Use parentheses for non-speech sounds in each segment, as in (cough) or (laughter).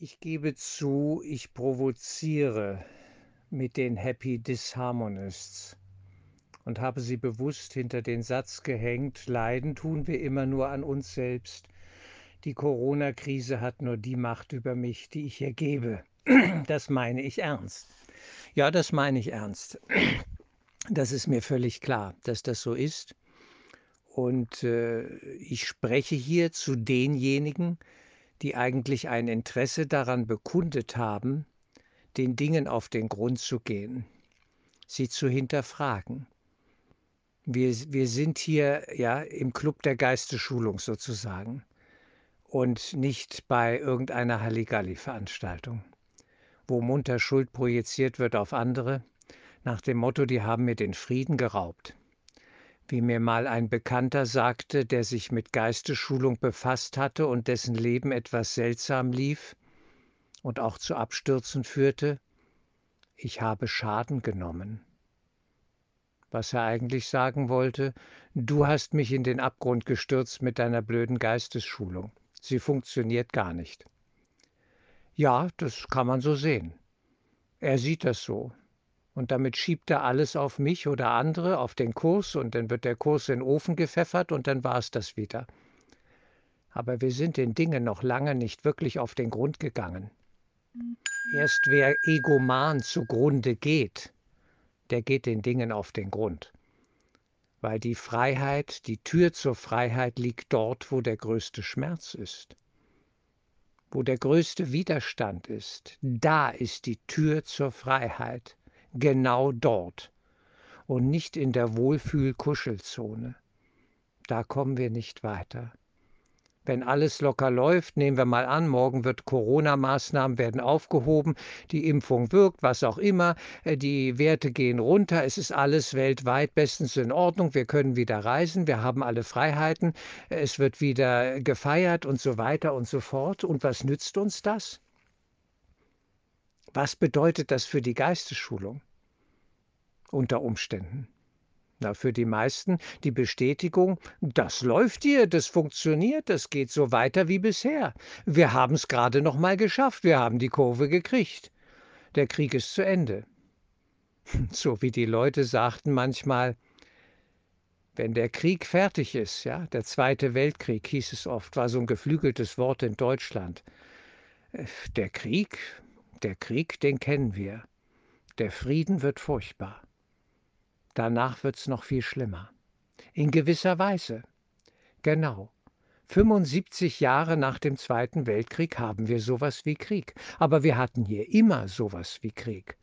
Ich gebe zu, ich provoziere mit den Happy Disharmonists und habe sie bewusst hinter den Satz gehängt, leiden tun wir immer nur an uns selbst. Die Corona-Krise hat nur die Macht über mich, die ich ihr gebe. (clears throat) Das meine ich ernst. Ja, das meine ich ernst. (clears throat) Das ist mir völlig klar, dass das so ist. Und äh, ich spreche hier zu denjenigen, die eigentlich ein Interesse daran bekundet haben, den Dingen auf den Grund zu gehen, sie zu hinterfragen. Wir, wir sind hier ja im Club der Geistesschulung sozusagen und nicht bei irgendeiner Halligalli-Veranstaltung, wo munter Schuld projiziert wird auf andere, nach dem Motto, die haben mir den Frieden geraubt wie mir mal ein Bekannter sagte, der sich mit Geistesschulung befasst hatte und dessen Leben etwas seltsam lief und auch zu Abstürzen führte, ich habe Schaden genommen. Was er eigentlich sagen wollte, du hast mich in den Abgrund gestürzt mit deiner blöden Geistesschulung. Sie funktioniert gar nicht. Ja, das kann man so sehen. Er sieht das so. Und damit schiebt er alles auf mich oder andere, auf den Kurs, und dann wird der Kurs in den Ofen gepfeffert und dann war es das wieder. Aber wir sind den Dingen noch lange nicht wirklich auf den Grund gegangen. Erst wer egoman zugrunde geht, der geht den Dingen auf den Grund. Weil die Freiheit, die Tür zur Freiheit liegt dort, wo der größte Schmerz ist. Wo der größte Widerstand ist, da ist die Tür zur Freiheit genau dort und nicht in der Wohlfühl-Kuschelzone. Da kommen wir nicht weiter. Wenn alles locker läuft, nehmen wir mal an, morgen wird Corona-Maßnahmen werden aufgehoben, die Impfung wirkt, was auch immer, äh, die Werte gehen runter, es ist alles weltweit bestens in Ordnung, wir können wieder reisen, wir haben alle Freiheiten, es wird wieder gefeiert und so weiter und so fort. Und was nützt uns das? Was bedeutet das für die Geistesschulung? Unter Umständen. Na, für die meisten die Bestätigung, das läuft hier, das funktioniert, das geht so weiter wie bisher. Wir haben es gerade noch mal geschafft, wir haben die Kurve gekriegt. Der Krieg ist zu Ende. (laughs) So wie die Leute sagten manchmal, wenn der Krieg fertig ist, ja, der Zweite Weltkrieg hieß es oft, war so ein geflügeltes Wort in Deutschland. Äh, der Krieg, der Krieg, den kennen wir. Der Frieden wird furchtbar. Danach wird's noch viel schlimmer. In gewisser Weise. Genau. 75 Jahre nach dem Zweiten Weltkrieg haben wir sowas wie Krieg. Aber wir hatten hier immer sowas wie Krieg.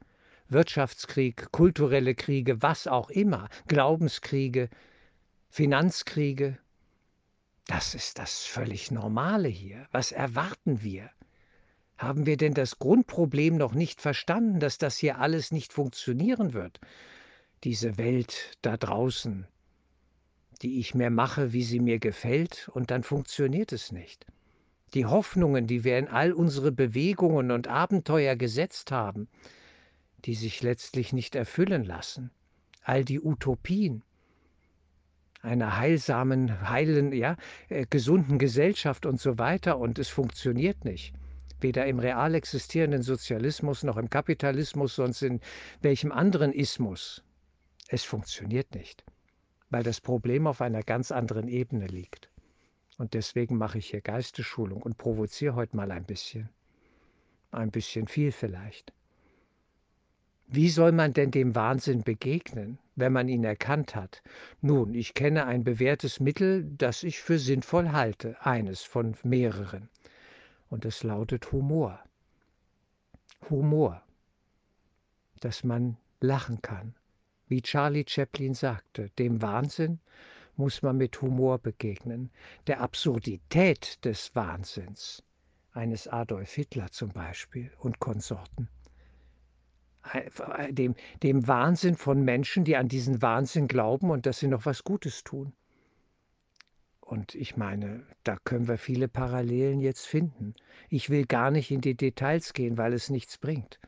Wirtschaftskrieg, kulturelle Kriege, was auch immer, Glaubenskriege, Finanzkriege. Das ist das völlig Normale hier. Was erwarten wir? Haben wir denn das Grundproblem noch nicht verstanden, dass das hier alles nicht funktionieren wird? Diese Welt da draußen, die ich mir mache, wie sie mir gefällt, und dann funktioniert es nicht. Die Hoffnungen, die wir in all unsere Bewegungen und Abenteuer gesetzt haben, die sich letztlich nicht erfüllen lassen. All die Utopien einer heilsamen, heilen, ja, äh, gesunden Gesellschaft und so weiter, und es funktioniert nicht weder im real existierenden Sozialismus noch im Kapitalismus, sonst in welchem anderen Ismus. Es funktioniert nicht, weil das Problem auf einer ganz anderen Ebene liegt. Und deswegen mache ich hier Geistesschulung und provoziere heute mal ein bisschen. Ein bisschen viel vielleicht. Wie soll man denn dem Wahnsinn begegnen, wenn man ihn erkannt hat? Nun, ich kenne ein bewährtes Mittel, das ich für sinnvoll halte, eines von mehreren und es lautet Humor. Humor, dass man lachen kann. Wie Charlie Chaplin sagte, dem Wahnsinn muss man mit Humor begegnen, der Absurdität des Wahnsinns, eines Adolf Hitler zum Beispiel und Konsorten, dem, dem Wahnsinn von Menschen, die an diesen Wahnsinn glauben und dass sie noch was Gutes tun. Und ich meine, da können wir viele Parallelen jetzt finden. Ich will gar nicht in die Details gehen, weil es nichts bringt.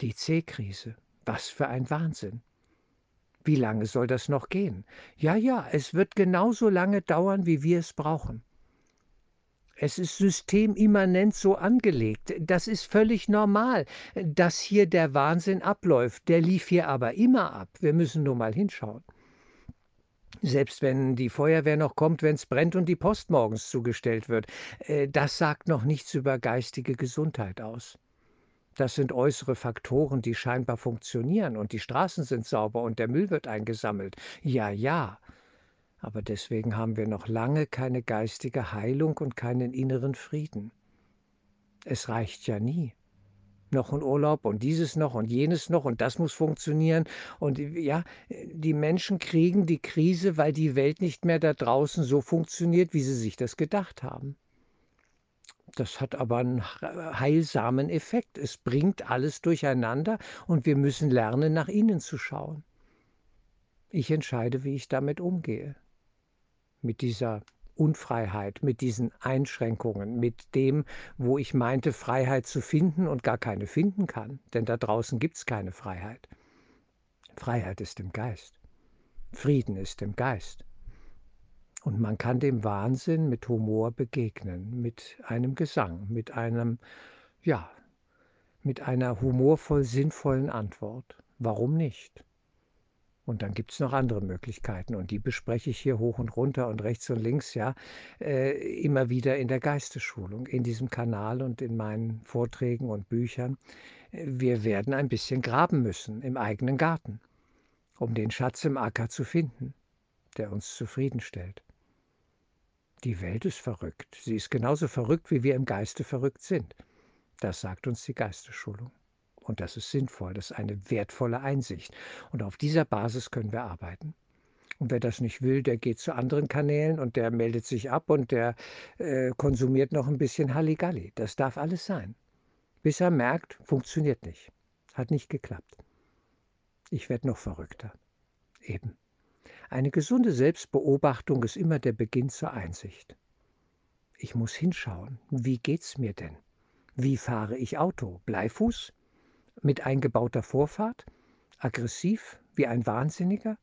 Die C-Krise, was für ein Wahnsinn. Wie lange soll das noch gehen? Ja, ja, es wird genauso lange dauern, wie wir es brauchen. Es ist systemimmanent so angelegt. Das ist völlig normal, dass hier der Wahnsinn abläuft. Der lief hier aber immer ab. Wir müssen nur mal hinschauen. Selbst wenn die Feuerwehr noch kommt, wenn es brennt und die Post morgens zugestellt wird, äh, das sagt noch nichts über geistige Gesundheit aus. Das sind äußere Faktoren, die scheinbar funktionieren und die Straßen sind sauber und der Müll wird eingesammelt. Ja, ja. Aber deswegen haben wir noch lange keine geistige Heilung und keinen inneren Frieden. Es reicht ja nie. Noch ein Urlaub und dieses noch und jenes noch und das muss funktionieren. Und ja, die Menschen kriegen die Krise, weil die Welt nicht mehr da draußen so funktioniert, wie sie sich das gedacht haben. Das hat aber einen heilsamen Effekt. Es bringt alles durcheinander und wir müssen lernen, nach innen zu schauen. Ich entscheide, wie ich damit umgehe. Mit dieser Unfreiheit, mit diesen Einschränkungen, mit dem, wo ich meinte, Freiheit zu finden und gar keine finden kann. Denn da draußen gibt es keine Freiheit. Freiheit ist im Geist. Frieden ist im Geist. Und man kann dem Wahnsinn mit Humor begegnen, mit einem Gesang, mit einem, ja, mit einer humorvoll sinnvollen Antwort. Warum nicht? Und dann gibt es noch andere Möglichkeiten und die bespreche ich hier hoch und runter und rechts und links, ja, äh, immer wieder in der Geistesschulung, in diesem Kanal und in meinen Vorträgen und Büchern. Wir werden ein bisschen graben müssen im eigenen Garten, um den Schatz im Acker zu finden, der uns zufriedenstellt. Die Welt ist verrückt. Sie ist genauso verrückt, wie wir im Geiste verrückt sind. Das sagt uns die Geistesschulung. Und das ist sinnvoll, das ist eine wertvolle Einsicht. Und auf dieser Basis können wir arbeiten. Und wer das nicht will, der geht zu anderen Kanälen und der meldet sich ab und der äh, konsumiert noch ein bisschen Halligalli. Das darf alles sein. Bis er merkt, funktioniert nicht. Hat nicht geklappt. Ich werde noch verrückter. Eben. Eine gesunde Selbstbeobachtung ist immer der Beginn zur Einsicht. Ich muss hinschauen, wie geht's mir denn? Wie fahre ich Auto? Bleifuß? Mit eingebauter Vorfahrt? Aggressiv wie ein Wahnsinniger?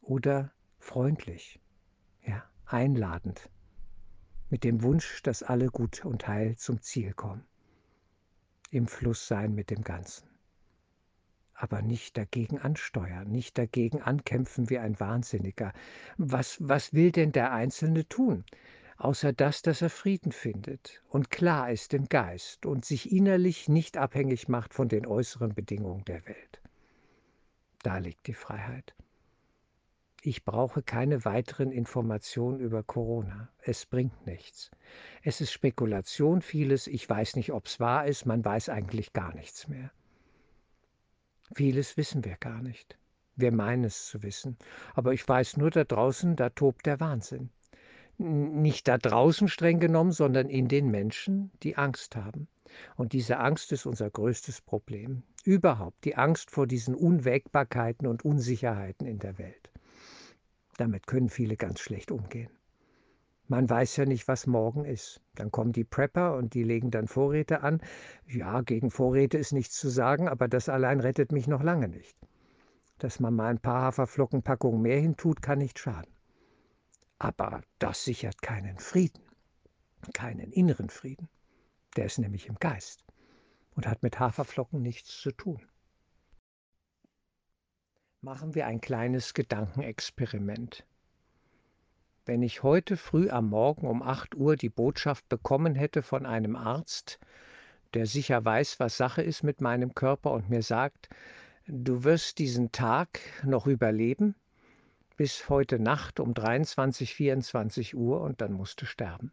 Oder freundlich? Ja, einladend. Mit dem Wunsch, dass alle gut und heil zum Ziel kommen. Im Fluss sein mit dem Ganzen aber nicht dagegen ansteuern, nicht dagegen ankämpfen wie ein Wahnsinniger. Was, was will denn der Einzelne tun? Außer das, dass er Frieden findet und klar ist im Geist und sich innerlich nicht abhängig macht von den äußeren Bedingungen der Welt. Da liegt die Freiheit. Ich brauche keine weiteren Informationen über Corona. Es bringt nichts. Es ist Spekulation vieles. Ich weiß nicht, ob es wahr ist. Man weiß eigentlich gar nichts mehr. Vieles wissen wir gar nicht. Wir meinen es zu wissen. Aber ich weiß nur, da draußen, da tobt der Wahnsinn. Nicht da draußen streng genommen, sondern in den Menschen, die Angst haben. Und diese Angst ist unser größtes Problem. Überhaupt die Angst vor diesen Unwägbarkeiten und Unsicherheiten in der Welt. Damit können viele ganz schlecht umgehen. Man weiß ja nicht, was morgen ist. Dann kommen die Prepper und die legen dann Vorräte an. Ja, gegen Vorräte ist nichts zu sagen, aber das allein rettet mich noch lange nicht. Dass man mal ein paar Haferflockenpackungen mehr hintut, kann nicht schaden. Aber das sichert keinen Frieden, keinen inneren Frieden. Der ist nämlich im Geist und hat mit Haferflocken nichts zu tun. Machen wir ein kleines Gedankenexperiment. Wenn ich heute früh am Morgen um 8 Uhr die Botschaft bekommen hätte von einem Arzt, der sicher weiß, was Sache ist mit meinem Körper und mir sagt, du wirst diesen Tag noch überleben bis heute Nacht um 23, 24 Uhr und dann musst du sterben.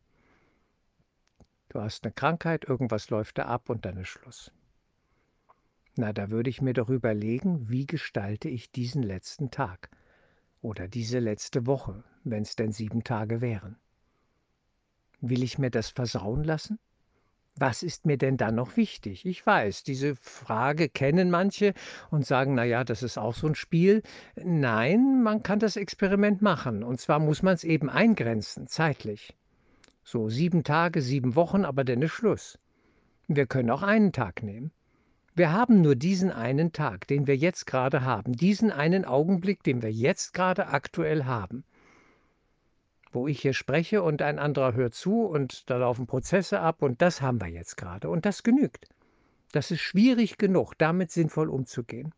Du hast eine Krankheit, irgendwas läuft da ab und dann ist Schluss. Na, da würde ich mir doch überlegen, wie gestalte ich diesen letzten Tag oder diese letzte Woche, wenn es denn sieben Tage wären. Will ich mir das versauen lassen? Was ist mir denn dann noch wichtig? Ich weiß, diese Frage kennen manche und sagen, na ja, das ist auch so ein Spiel. Nein, man kann das Experiment machen und zwar muss man es eben eingrenzen, zeitlich. So sieben Tage, sieben Wochen, aber dann ist Schluss. Wir können auch einen Tag nehmen. Wir haben nur diesen einen Tag, den wir jetzt gerade haben, diesen einen Augenblick, den wir jetzt gerade aktuell haben. wo ich hier spreche und ein anderer hört zu und da laufen Prozesse ab und das haben wir jetzt gerade und das genügt. Das ist schwierig genug, damit sinnvoll umzugehen.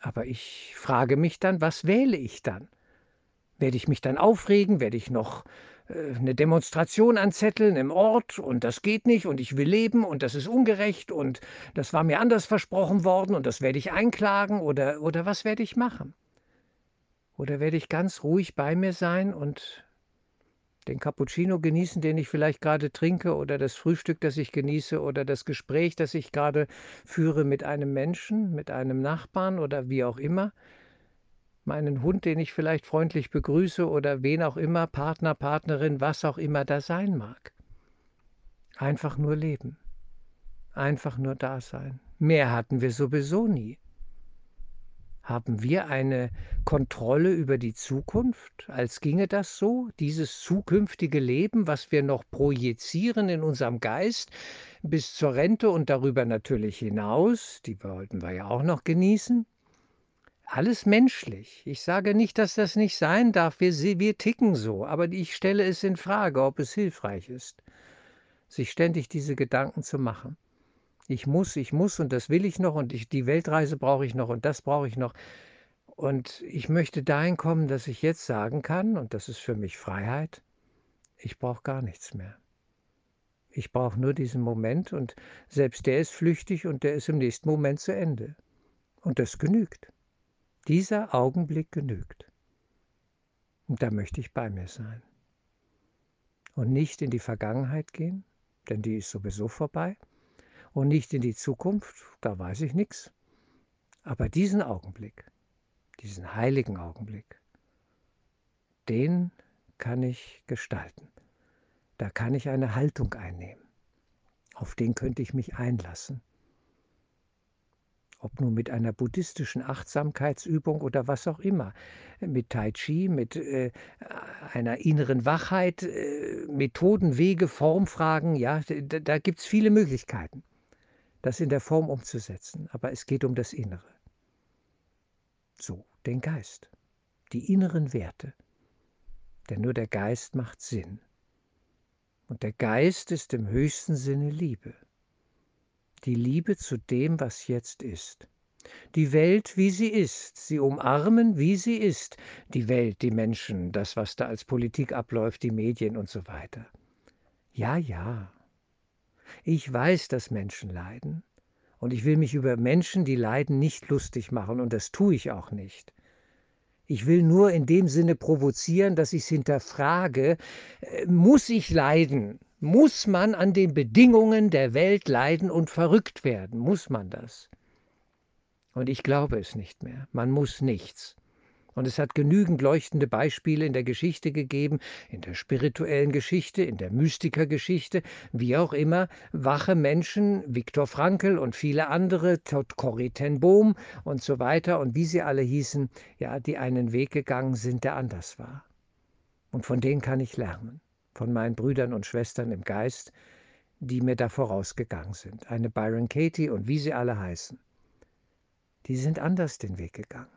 Aber ich frage mich dann, was wähle ich dann? Werde ich mich dann aufregen? Werde ich noch eine Demonstration anzetteln im Ort und das geht nicht und ich will leben und das ist ungerecht und das war mir anders versprochen worden und das werde ich einklagen oder, oder was werde ich machen? Oder werde ich ganz ruhig bei mir sein und den Cappuccino genießen, den ich vielleicht gerade trinke, oder das Frühstück, das ich genieße, oder das Gespräch, das ich gerade führe mit einem Menschen, mit einem Nachbarn oder wie auch immer, meinen Hund, den ich vielleicht freundlich begrüße, oder wen auch immer, Partner, Partnerin, was auch immer da sein mag. Einfach nur leben, einfach nur da sein. Mehr hatten wir sowieso nie. Haben wir eine Kontrolle über die Zukunft, als ginge das so, dieses zukünftige Leben, was wir noch projizieren in unserem Geist bis zur Rente und darüber natürlich hinaus, die wollten wir ja auch noch genießen? Alles menschlich. Ich sage nicht, dass das nicht sein darf, wir, wir ticken so, aber ich stelle es in Frage, ob es hilfreich ist, sich ständig diese Gedanken zu machen. Ich muss, ich muss und das will ich noch und ich, die Weltreise brauche ich noch und das brauche ich noch. Und ich möchte dahin kommen, dass ich jetzt sagen kann, und das ist für mich Freiheit, ich brauche gar nichts mehr. Ich brauche nur diesen Moment und selbst der ist flüchtig und der ist im nächsten Moment zu Ende. Und das genügt. Dieser Augenblick genügt. Und da möchte ich bei mir sein. Und nicht in die Vergangenheit gehen, denn die ist sowieso vorbei und nicht in die Zukunft, da weiß ich nichts. Aber diesen Augenblick, diesen heiligen Augenblick, den kann ich gestalten. Da kann ich eine Haltung einnehmen. Auf den könnte ich mich einlassen. Ob nur mit einer buddhistischen Achtsamkeitsübung oder was auch immer, mit Tai Chi, mit äh, einer inneren Wachheit, äh, Methoden, Wege, Formfragen, ja, da, da gibt es viele Möglichkeiten das in der Form umzusetzen, aber es geht um das Innere. So, den Geist, die inneren Werte. Denn nur der Geist macht Sinn. Und der Geist ist im höchsten Sinne Liebe. Die Liebe zu dem, was jetzt ist. Die Welt, wie sie ist. Sie umarmen, wie sie ist. Die Welt, die Menschen, das, was da als Politik abläuft, die Medien und so weiter. Ja, ja, ich weiß, dass Menschen leiden. Und ich will mich über Menschen, die leiden, nicht lustig machen. Und das tue ich auch nicht. Ich will nur in dem Sinne provozieren, dass ich es hinterfrage, äh, muss ich leiden? Muss man an den Bedingungen der Welt leiden und verrückt werden? Muss man das? Und ich glaube es nicht mehr. Man muss nichts. Und es hat genügend leuchtende Beispiele in der Geschichte gegeben, in der spirituellen Geschichte, in der Mystikergeschichte, wie auch immer, wache Menschen, Viktor Frankl und viele andere, Corrie ten Boom und so weiter und wie sie alle hießen, ja, die einen Weg gegangen sind, der anders war. Und von denen kann ich lernen, von meinen Brüdern und Schwestern im Geist, die mir da vorausgegangen sind. Eine Byron Katie und wie sie alle heißen. Die sind anders den Weg gegangen.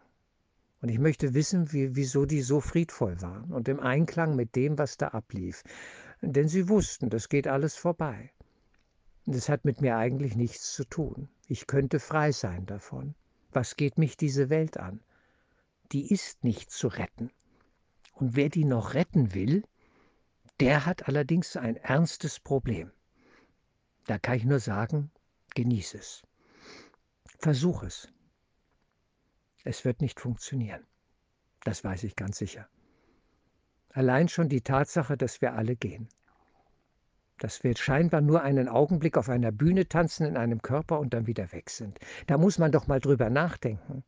Und ich möchte wissen, wie, wieso die so friedvoll waren und im Einklang mit dem, was da ablief. Denn sie wussten, das geht alles vorbei. Es hat mit mir eigentlich nichts zu tun. Ich könnte frei sein davon. Was geht mich diese Welt an? Die ist nicht zu retten. Und wer die noch retten will, der hat allerdings ein ernstes Problem. Da kann ich nur sagen, genieße es. Versuch es. Es wird nicht funktionieren. Das weiß ich ganz sicher. Allein schon die Tatsache, dass wir alle gehen. Dass wir scheinbar nur einen Augenblick auf einer Bühne tanzen in einem Körper und dann wieder weg sind. Da muss man doch mal drüber nachdenken.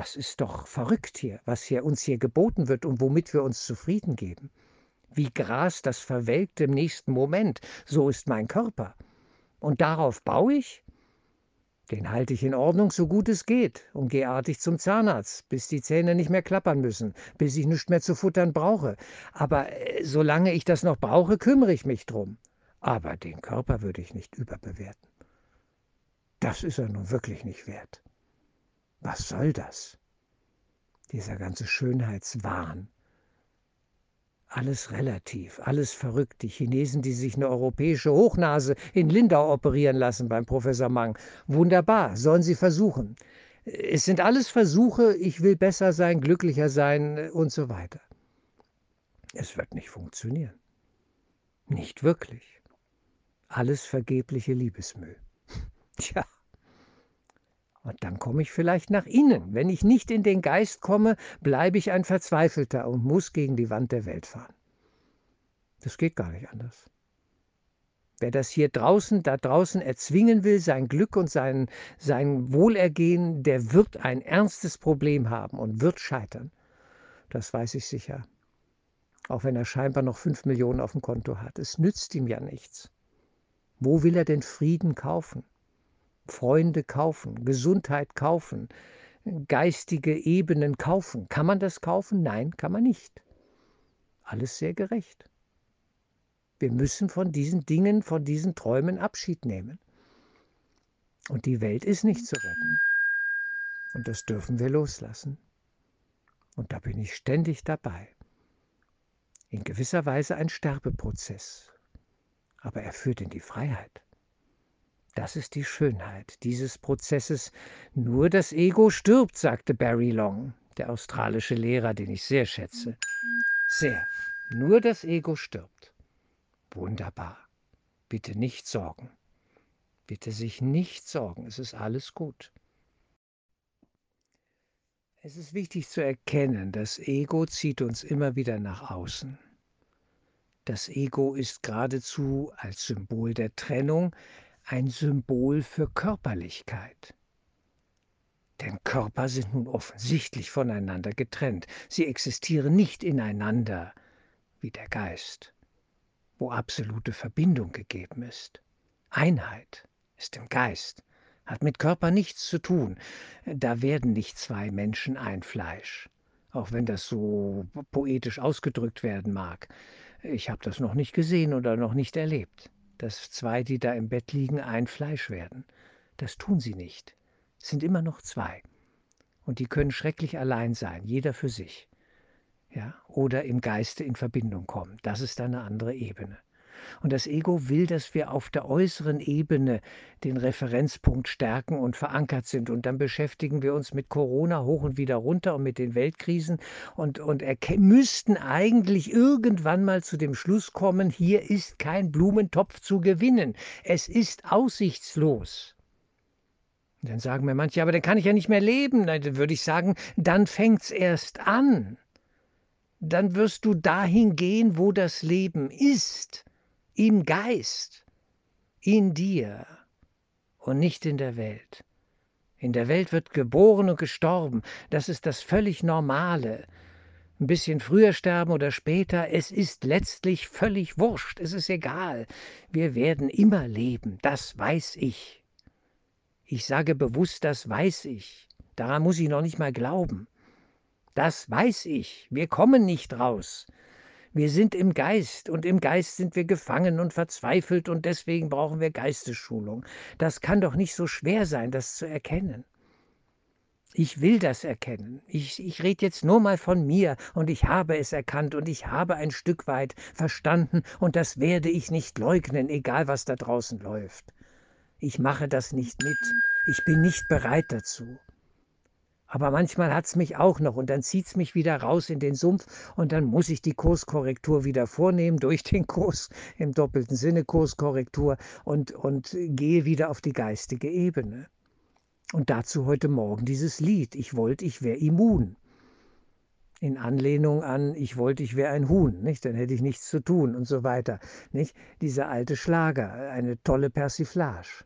Das ist doch verrückt hier, was hier uns hier geboten wird und womit wir uns zufrieden geben. Wie Gras, das verwelkt im nächsten Moment, so ist mein Körper. Und darauf baue ich? Den halte ich in Ordnung, so gut es geht, und gehe artig zum Zahnarzt, bis die Zähne nicht mehr klappern müssen, bis ich nichts mehr zu futtern brauche. Aber äh, solange ich das noch brauche, kümmere ich mich drum. Aber den Körper würde ich nicht überbewerten. Das ist er nun wirklich nicht wert. Was soll das? Dieser ganze Schönheitswahn. Alles relativ, alles verrückt. Die Chinesen, die sich eine europäische Hochnase in Lindau operieren lassen beim Professor Mang. Wunderbar, sollen sie versuchen. Es sind alles Versuche, ich will besser sein, glücklicher sein und so weiter. Es wird nicht funktionieren. Nicht wirklich. Alles vergebliche Liebesmüll. (laughs) Tja. Und dann komme ich vielleicht nach innen. Wenn ich nicht in den Geist komme, bleibe ich ein Verzweifelter und muss gegen die Wand der Welt fahren. Das geht gar nicht anders. Wer das hier draußen, da draußen erzwingen will, sein Glück und sein, sein Wohlergehen, der wird ein ernstes Problem haben und wird scheitern. Das weiß ich sicher. Auch wenn er scheinbar noch fünf Millionen auf dem Konto hat. Es nützt ihm ja nichts. Wo will er denn Frieden kaufen? Freunde kaufen, Gesundheit kaufen, geistige Ebenen kaufen. Kann man das kaufen? Nein, kann man nicht. Alles sehr gerecht. Wir müssen von diesen Dingen, von diesen Träumen Abschied nehmen. Und die Welt ist nicht zu retten. Und das dürfen wir loslassen. Und da bin ich ständig dabei. In gewisser Weise ein Sterbeprozess. Aber er führt in die Freiheit. Das ist die Schönheit dieses Prozesses. Nur das Ego stirbt, sagte Barry Long, der australische Lehrer, den ich sehr schätze. Sehr. Nur das Ego stirbt. Wunderbar. Bitte nicht sorgen. Bitte sich nicht sorgen. Es ist alles gut. Es ist wichtig zu erkennen, das Ego zieht uns immer wieder nach außen. Das Ego ist geradezu als Symbol der Trennung ein Symbol für Körperlichkeit. Denn Körper sind nun offensichtlich voneinander getrennt. Sie existieren nicht ineinander wie der Geist, wo absolute Verbindung gegeben ist. Einheit ist im Geist, hat mit Körper nichts zu tun. Da werden nicht zwei Menschen ein Fleisch, auch wenn das so poetisch ausgedrückt werden mag. Ich habe das noch nicht gesehen oder noch nicht erlebt dass zwei, die da im Bett liegen, ein Fleisch werden. Das tun sie nicht. Es sind immer noch zwei. Und die können schrecklich allein sein, jeder für sich. Ja, oder im Geiste in Verbindung kommen. Das ist eine andere Ebene. Und das Ego will, dass wir auf der äußeren Ebene den Referenzpunkt stärken und verankert sind. Und dann beschäftigen wir uns mit Corona hoch und wieder runter und mit den Weltkrisen und, und müssten eigentlich irgendwann mal zu dem Schluss kommen, hier ist kein Blumentopf zu gewinnen. Es ist aussichtslos. Dann sagen mir manche, aber dann kann ich ja nicht mehr leben. Dann würde ich sagen, dann fängt's erst an dann wirst du dahin gehen, wo das Leben ist im Geist, in dir und nicht in der Welt. In der Welt wird geboren und gestorben, das ist das völlig Normale. Ein bisschen früher sterben oder später, es ist letztlich völlig wurscht, es ist egal. Wir werden immer leben, das weiß ich. Ich sage bewusst, das weiß ich. Daran muss ich noch nicht mal glauben. Das weiß ich. Wir kommen nicht raus. Wir sind im Geist und im Geist sind wir gefangen und verzweifelt und deswegen brauchen wir Geistesschulung. Das kann doch nicht so schwer sein, das zu erkennen. Ich will das erkennen. Ich, ich rede jetzt nur mal von mir und ich habe es erkannt und ich habe ein Stück weit verstanden und das werde ich nicht leugnen, egal was da draußen läuft. Ich mache das nicht mit. Ich bin nicht bereit dazu. Aber manchmal hat es mich auch noch und dann zieht es mich wieder raus in den Sumpf und dann muss ich die Kurskorrektur wieder vornehmen (laughs) durch den Kurs, im doppelten Sinne Kurskorrektur und, und gehe wieder auf die geistige Ebene. Und dazu heute Morgen dieses Lied, ich wollte, ich wäre immun. In Anlehnung an, ich wollte, ich wäre ein Huhn, nicht? dann hätte ich nichts zu tun und so weiter. Nicht? Dieser alte Schlager, eine tolle Persiflage.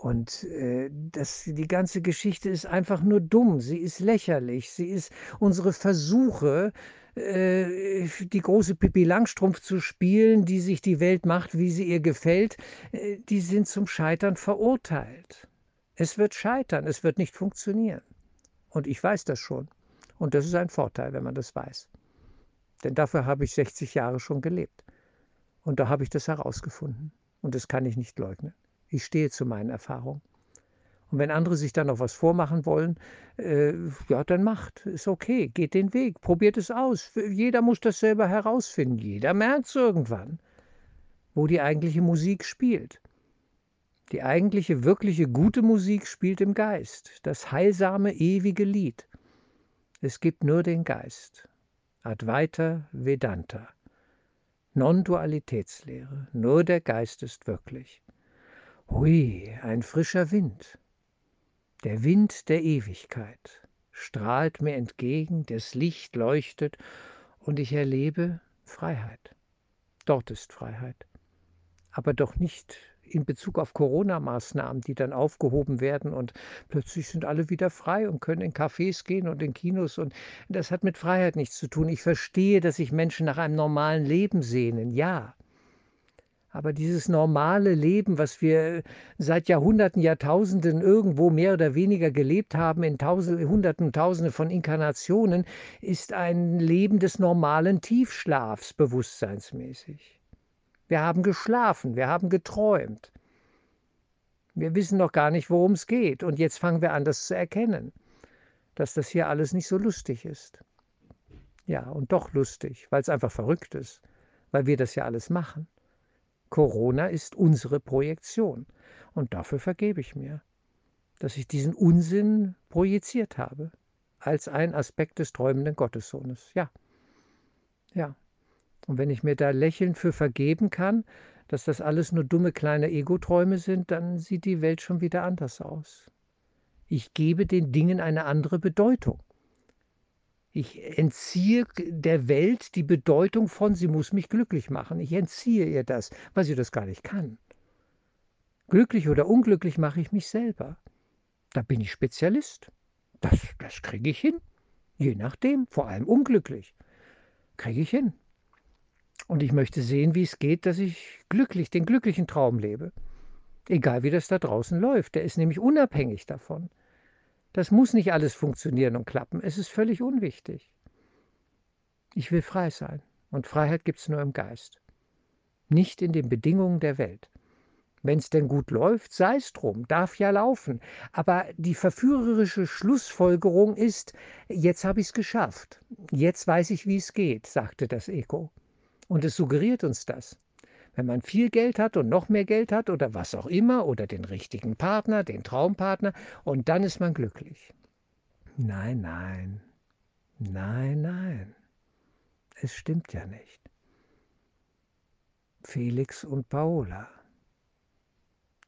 Und äh, das, die ganze Geschichte ist einfach nur dumm, sie ist lächerlich, sie ist unsere Versuche, äh, die große Pippi Langstrumpf zu spielen, die sich die Welt macht, wie sie ihr gefällt, äh, die sind zum Scheitern verurteilt. Es wird scheitern, es wird nicht funktionieren. Und ich weiß das schon. Und das ist ein Vorteil, wenn man das weiß. Denn dafür habe ich 60 Jahre schon gelebt. Und da habe ich das herausgefunden. Und das kann ich nicht leugnen. Ich stehe zu meinen Erfahrungen. Und wenn andere sich dann noch was vormachen wollen, äh, ja, dann macht. Ist okay. Geht den Weg. Probiert es aus. Jeder muss das selber herausfinden. Jeder merkt es irgendwann, wo die eigentliche Musik spielt. Die eigentliche, wirkliche, gute Musik spielt im Geist. Das heilsame, ewige Lied. Es gibt nur den Geist. Advaita Vedanta. Non-Dualitätslehre. Nur der Geist ist wirklich. Hui, ein frischer Wind. Der Wind der Ewigkeit strahlt mir entgegen, das Licht leuchtet und ich erlebe Freiheit. Dort ist Freiheit. Aber doch nicht in Bezug auf Corona-Maßnahmen, die dann aufgehoben werden und plötzlich sind alle wieder frei und können in Cafés gehen und in Kinos und das hat mit Freiheit nichts zu tun. Ich verstehe, dass sich Menschen nach einem normalen Leben sehnen, ja. Aber dieses normale Leben, was wir seit Jahrhunderten, Jahrtausenden irgendwo mehr oder weniger gelebt haben, in Tausende, Hunderten, Tausende von Inkarnationen, ist ein Leben des normalen Tiefschlafs bewusstseinsmäßig. Wir haben geschlafen, wir haben geträumt. Wir wissen noch gar nicht, worum es geht. Und jetzt fangen wir an, das zu erkennen, dass das hier alles nicht so lustig ist. Ja, und doch lustig, weil es einfach verrückt ist, weil wir das ja alles machen. Corona ist unsere Projektion. Und dafür vergebe ich mir, dass ich diesen Unsinn projiziert habe, als ein Aspekt des träumenden Gottessohnes. Ja, ja. Und wenn ich mir da lächelnd für vergeben kann, dass das alles nur dumme kleine Egoträume sind, dann sieht die Welt schon wieder anders aus. Ich gebe den Dingen eine andere Bedeutung. Ich entziehe der Welt die Bedeutung von, sie muss mich glücklich machen. Ich entziehe ihr das, weil sie das gar nicht kann. Glücklich oder unglücklich mache ich mich selber. Da bin ich Spezialist. Das, das kriege ich hin. Je nachdem, vor allem unglücklich. Kriege ich hin. Und ich möchte sehen, wie es geht, dass ich glücklich, den glücklichen Traum lebe. Egal wie das da draußen läuft. Der ist nämlich unabhängig davon. Das muss nicht alles funktionieren und klappen. Es ist völlig unwichtig. Ich will frei sein. Und Freiheit gibt es nur im Geist. Nicht in den Bedingungen der Welt. Wenn es denn gut läuft, sei es drum, darf ja laufen. Aber die verführerische Schlussfolgerung ist, jetzt habe ich es geschafft. Jetzt weiß ich, wie es geht, sagte das Ego. Und es suggeriert uns das. Wenn man viel Geld hat und noch mehr Geld hat oder was auch immer oder den richtigen Partner, den Traumpartner und dann ist man glücklich. Nein, nein, nein, nein. Es stimmt ja nicht. Felix und Paola,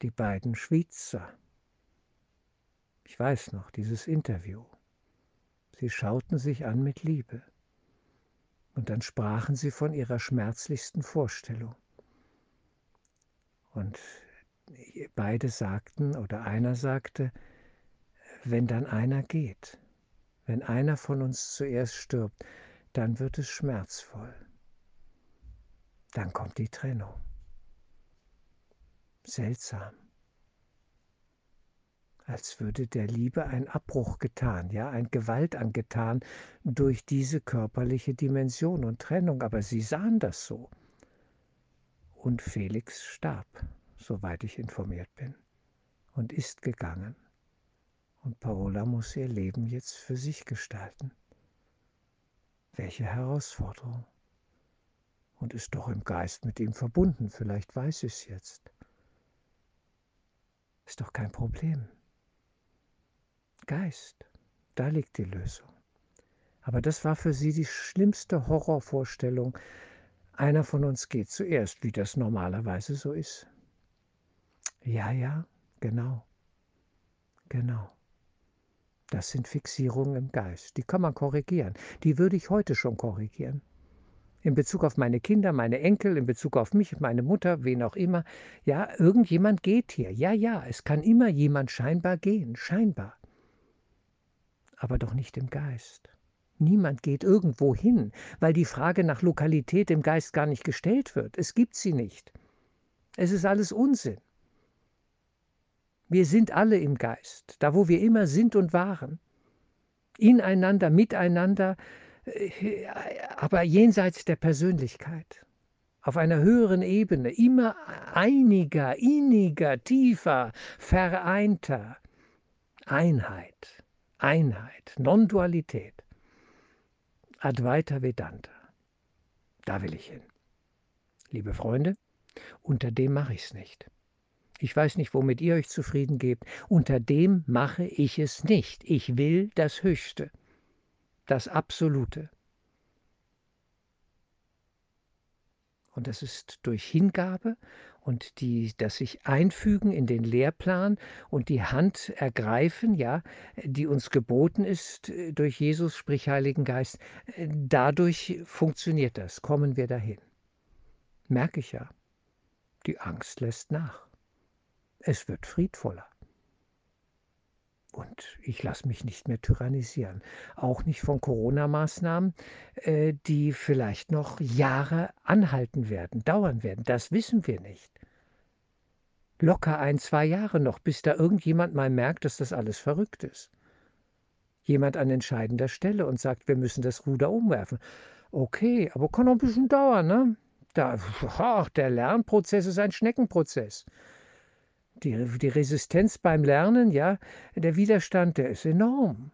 die beiden Schweizer. Ich weiß noch, dieses Interview. Sie schauten sich an mit Liebe. Und dann sprachen sie von ihrer schmerzlichsten Vorstellung. Und beide sagten, oder einer sagte, wenn dann einer geht, wenn einer von uns zuerst stirbt, dann wird es schmerzvoll. Dann kommt die Trennung. Seltsam als würde der Liebe ein Abbruch getan, ja, ein Gewalt angetan durch diese körperliche Dimension und Trennung, aber sie sahen das so. Und Felix starb, soweit ich informiert bin, und ist gegangen. Und Paola muss ihr Leben jetzt für sich gestalten. Welche Herausforderung. Und ist doch im Geist mit ihm verbunden, vielleicht weiß sie es jetzt. Ist doch kein Problem. Geist. Da liegt die Lösung. Aber das war für sie die schlimmste Horrorvorstellung. Einer von uns geht zuerst, wie das normalerweise so ist. Ja, ja, genau. Genau. Das sind Fixierungen im Geist. Die kann man korrigieren. Die würde ich heute schon korrigieren. In Bezug auf meine Kinder, meine Enkel, in Bezug auf mich, meine Mutter, wen auch immer. Ja, irgendjemand geht hier. Ja, ja, es kann immer jemand scheinbar gehen. Scheinbar aber doch nicht im Geist. Niemand geht irgendwo hin, weil die Frage nach Lokalität im Geist gar nicht gestellt wird. Es gibt sie nicht. Es ist alles Unsinn. Wir sind alle im Geist, da wo wir immer sind und waren. Ineinander, miteinander, äh, aber jenseits der Persönlichkeit. Auf einer höheren Ebene, immer einiger, inniger, tiefer, vereinter, Einheit, Einheit, Non-Dualität. Advaita Vedanta. Da will ich hin. Liebe Freunde, unter dem mache ich es nicht. Ich weiß nicht, womit ihr euch zufrieden gebt. Unter dem mache ich es nicht. Ich will das Höchste, das Absolute. Und das ist durch Hingabe und die, das sich einfügen in den Lehrplan und die Hand ergreifen, ja, die uns geboten ist äh, durch Jesus, sprich Heiligen Geist. Äh, dadurch funktioniert das, kommen wir dahin. Merke ich ja. Die Angst lässt nach. Es wird friedvoller. Und ich lasse mich nicht mehr tyrannisieren. Auch nicht von Corona-Maßnahmen, äh, die vielleicht noch Jahre anhalten werden, dauern werden. Das wissen wir nicht. Locker ein, zwei Jahre noch, bis da irgendjemand mal merkt, dass das alles verrückt ist. Jemand an entscheidender Stelle und sagt, wir müssen das Ruder umwerfen. Okay, aber kann noch ein bisschen dauern, ne? Da, ach, der Lernprozess ist ein Schneckenprozess die, die Resistenz beim Lernen, ja, der Widerstand, der ist enorm.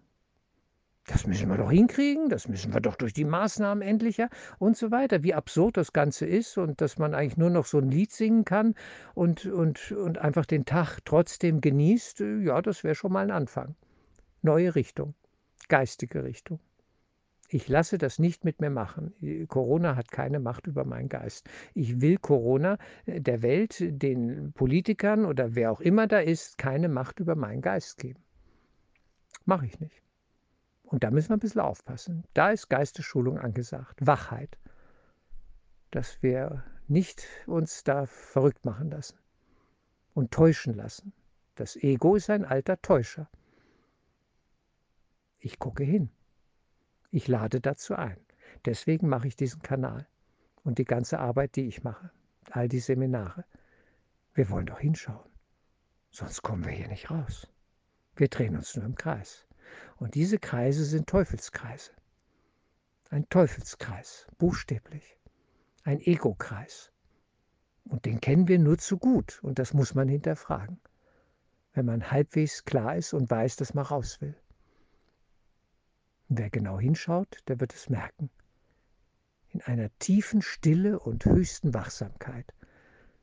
Das müssen wir doch hinkriegen, das müssen wir doch durch die Maßnahmen endlicher und so weiter. Wie absurd das Ganze ist und dass man eigentlich nur noch so ein Lied singen kann und, und, und einfach den Tag trotzdem genießt, ja, das wäre schon mal ein Anfang. Neue Richtung, geistige Richtung. Ich lasse das nicht mit mir machen. Corona hat keine Macht über meinen Geist. Ich will Corona äh, der Welt, den Politikern oder wer auch immer da ist, keine Macht über meinen Geist geben. Mache ich nicht. Und da müssen wir ein bisschen aufpassen. Da ist Geistesschulung angesagt. Wachheit. Dass wir nicht uns da verrückt machen lassen und täuschen lassen. Das Ego ist ein alter Täuscher. Ich gucke hin. Ich lade dazu ein. Deswegen mache ich diesen Kanal und die ganze Arbeit, die ich mache, all die Seminare. Wir wollen doch hinschauen, sonst kommen wir hier nicht raus. Wir drehen uns nur im Kreis. Und diese Kreise sind Teufelskreise. Ein Teufelskreis, buchstäblich. Ein Ego-Kreis. Und den kennen wir nur zu gut und das muss man hinterfragen, wenn man halbwegs klar ist und weiß, dass man raus will. Wer genau hinschaut, der wird es merken. In einer tiefen Stille und höchsten Wachsamkeit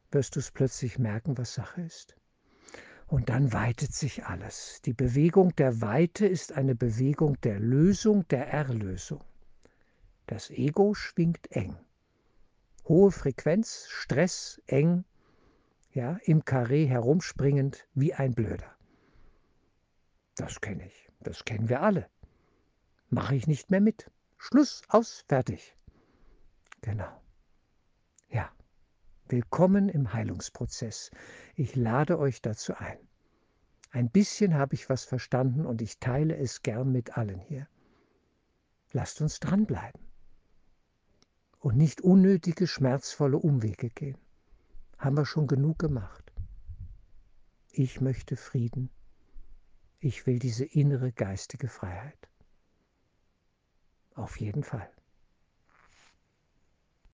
wirst du es plötzlich merken, was Sache ist. Und dann weitet sich alles. Die Bewegung der Weite ist eine Bewegung der Lösung, der Erlösung. Das Ego schwingt eng. Hohe Frequenz, Stress, eng, ja, im Karree herumspringend wie ein Blöder. Das kenne ich, das kennen wir alle mache ich nicht mehr mit. Schluss, aus, fertig. Genau. Ja, willkommen im Heilungsprozess. Ich lade euch dazu ein. Ein bisschen habe ich was verstanden und ich teile es gern mit allen hier. Lasst uns dranbleiben und nicht unnötige, schmerzvolle Umwege gehen. Haben wir schon genug gemacht. Ich möchte Frieden. Ich will diese innere geistige Freiheit. Auf jeden Fall.